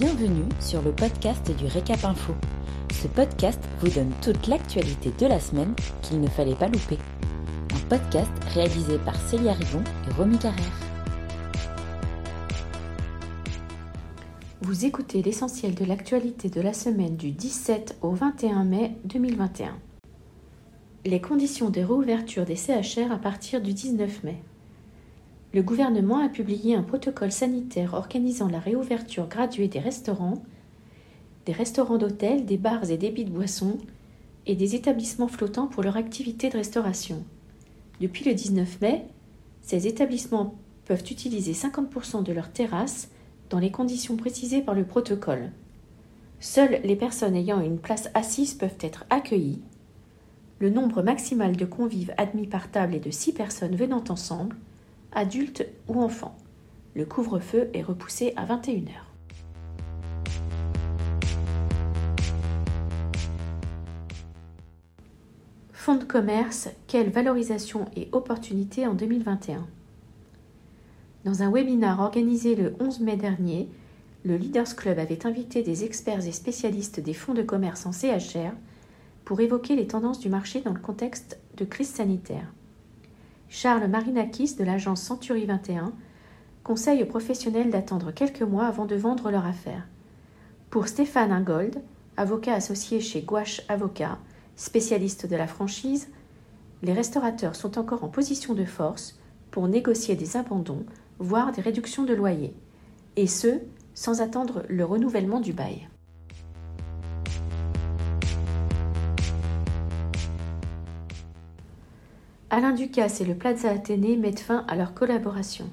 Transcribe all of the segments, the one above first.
Bienvenue sur le podcast du Récap Info. Ce podcast vous donne toute l'actualité de la semaine qu'il ne fallait pas louper. Un podcast réalisé par Célia Rivon et Romy Carrère. Vous écoutez l'essentiel de l'actualité de la semaine du 17 au 21 mai 2021. Les conditions de réouverture des CHR à partir du 19 mai le gouvernement a publié un protocole sanitaire organisant la réouverture graduée des restaurants, des restaurants d'hôtels, des bars et débits de boissons et des établissements flottants pour leur activité de restauration. Depuis le 19 mai, ces établissements peuvent utiliser 50% de leurs terrasses dans les conditions précisées par le protocole. Seules les personnes ayant une place assise peuvent être accueillies. Le nombre maximal de convives admis par table est de 6 personnes venant ensemble adultes ou enfants. Le couvre-feu est repoussé à 21h. Fonds de commerce, quelle valorisation et opportunité en 2021 Dans un webinaire organisé le 11 mai dernier, le Leaders Club avait invité des experts et spécialistes des fonds de commerce en CHR pour évoquer les tendances du marché dans le contexte de crise sanitaire. Charles Marinakis de l'agence Century 21 conseille aux professionnels d'attendre quelques mois avant de vendre leur affaire. Pour Stéphane Ingold, avocat associé chez Gouache Avocat, spécialiste de la franchise, les restaurateurs sont encore en position de force pour négocier des abandons, voire des réductions de loyer, et ce, sans attendre le renouvellement du bail. Alain Ducasse et le Plaza Athénée mettent fin à leur collaboration.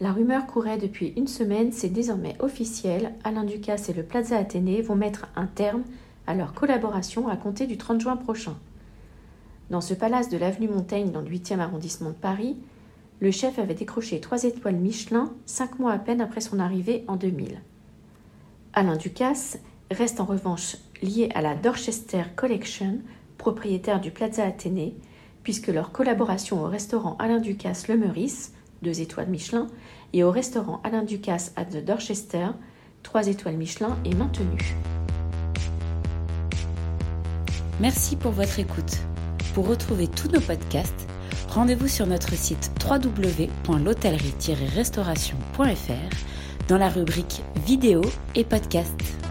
La rumeur courait depuis une semaine, c'est désormais officiel. Alain Ducasse et le Plaza Athénée vont mettre un terme à leur collaboration à compter du 30 juin prochain. Dans ce palace de l'avenue Montaigne, dans le 8e arrondissement de Paris, le chef avait décroché trois étoiles Michelin cinq mois à peine après son arrivée en 2000. Alain Ducasse reste en revanche lié à la Dorchester Collection, propriétaire du Plaza Athénée, puisque leur collaboration au restaurant Alain Ducasse Le Meurice, deux étoiles Michelin, et au restaurant Alain Ducasse à The Dorchester, trois étoiles Michelin, est maintenue. Merci pour votre écoute. Pour retrouver tous nos podcasts, rendez-vous sur notre site www.l'hôtellerie-restauration.fr dans la rubrique vidéo et podcasts.